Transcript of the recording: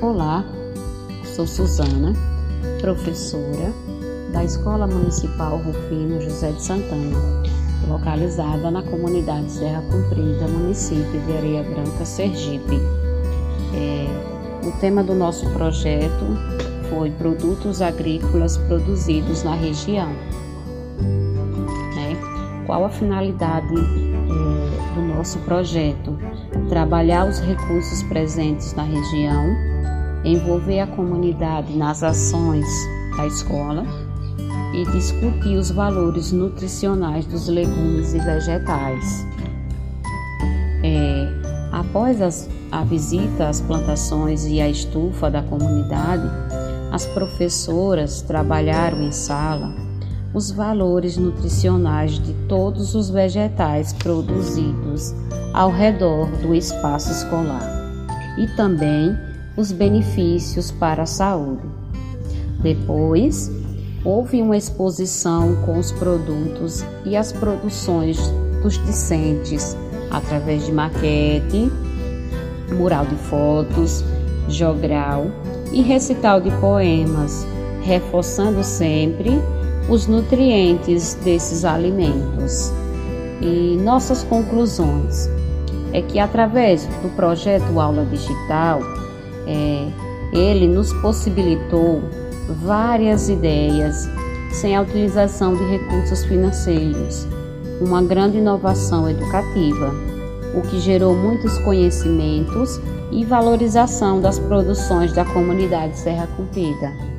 Olá, sou Suzana, professora da Escola Municipal Rufino José de Santana, localizada na comunidade Serra Comprida, município de Areia Branca, Sergipe. É, o tema do nosso projeto foi produtos agrícolas produzidos na região. Né? Qual a finalidade é, do nosso projeto? Trabalhar os recursos presentes na região envolver a comunidade nas ações da escola e discutir os valores nutricionais dos legumes e vegetais. É, após as, a visita às plantações e à estufa da comunidade, as professoras trabalharam em sala os valores nutricionais de todos os vegetais produzidos ao redor do espaço escolar e também os benefícios para a saúde. Depois, houve uma exposição com os produtos e as produções dos discentes através de maquete, mural de fotos, jogral e recital de poemas, reforçando sempre os nutrientes desses alimentos. E nossas conclusões é que através do projeto Aula Digital, é, ele nos possibilitou várias ideias sem a utilização de recursos financeiros, uma grande inovação educativa, o que gerou muitos conhecimentos e valorização das produções da comunidade Serra Cumprida.